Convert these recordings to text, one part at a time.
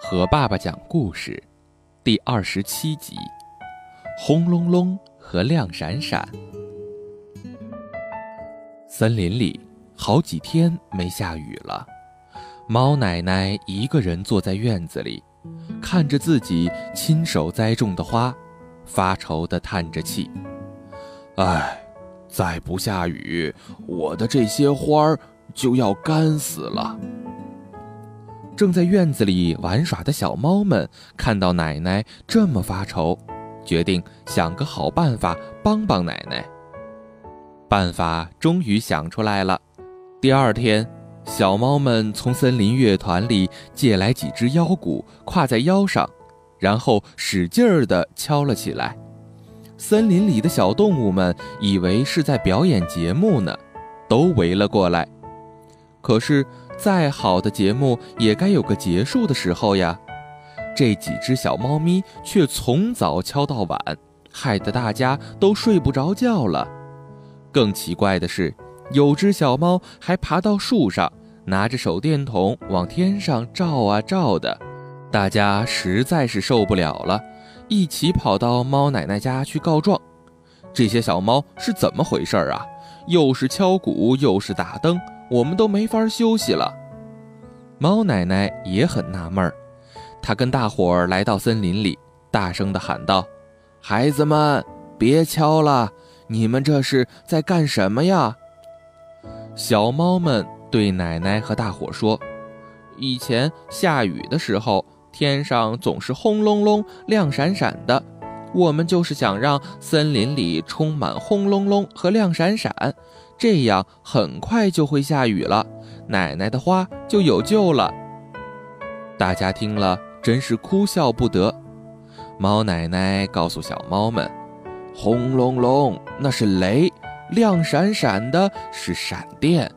和爸爸讲故事，第二十七集：轰隆隆和亮闪闪。森林里好几天没下雨了，猫奶奶一个人坐在院子里，看着自己亲手栽种的花，发愁地叹着气：“唉，再不下雨，我的这些花儿就要干死了。”正在院子里玩耍的小猫们看到奶奶这么发愁，决定想个好办法帮帮奶奶。办法终于想出来了。第二天，小猫们从森林乐团里借来几只腰鼓，挎在腰上，然后使劲儿地敲了起来。森林里的小动物们以为是在表演节目呢，都围了过来。可是。再好的节目也该有个结束的时候呀，这几只小猫咪却从早敲到晚，害得大家都睡不着觉了。更奇怪的是，有只小猫还爬到树上，拿着手电筒往天上照啊照的。大家实在是受不了了，一起跑到猫奶奶家去告状。这些小猫是怎么回事啊？又是敲鼓，又是打灯。我们都没法休息了。猫奶奶也很纳闷儿，她跟大伙儿来到森林里，大声地喊道：“孩子们，别敲了！你们这是在干什么呀？”小猫们对奶奶和大伙说：“以前下雨的时候，天上总是轰隆隆、亮闪闪的，我们就是想让森林里充满轰隆隆和亮闪闪。”这样很快就会下雨了，奶奶的花就有救了。大家听了真是哭笑不得。猫奶奶告诉小猫们：“轰隆隆那是雷，亮闪闪的是闪电，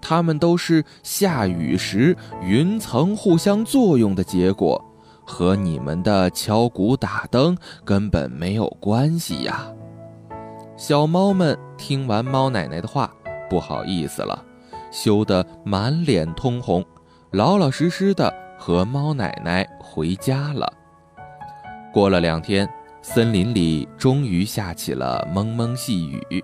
它们都是下雨时云层互相作用的结果，和你们的敲鼓打灯根本没有关系呀。”小猫们听完猫奶奶的话，不好意思了，羞得满脸通红，老老实实的和猫奶奶回家了。过了两天，森林里终于下起了蒙蒙细雨，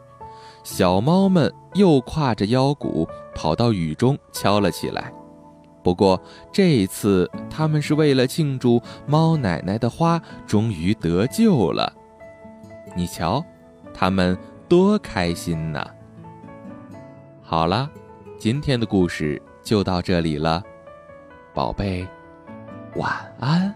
小猫们又挎着腰鼓跑到雨中敲了起来。不过这次他们是为了庆祝猫奶奶的花终于得救了。你瞧。他们多开心呐！好了，今天的故事就到这里了，宝贝，晚安。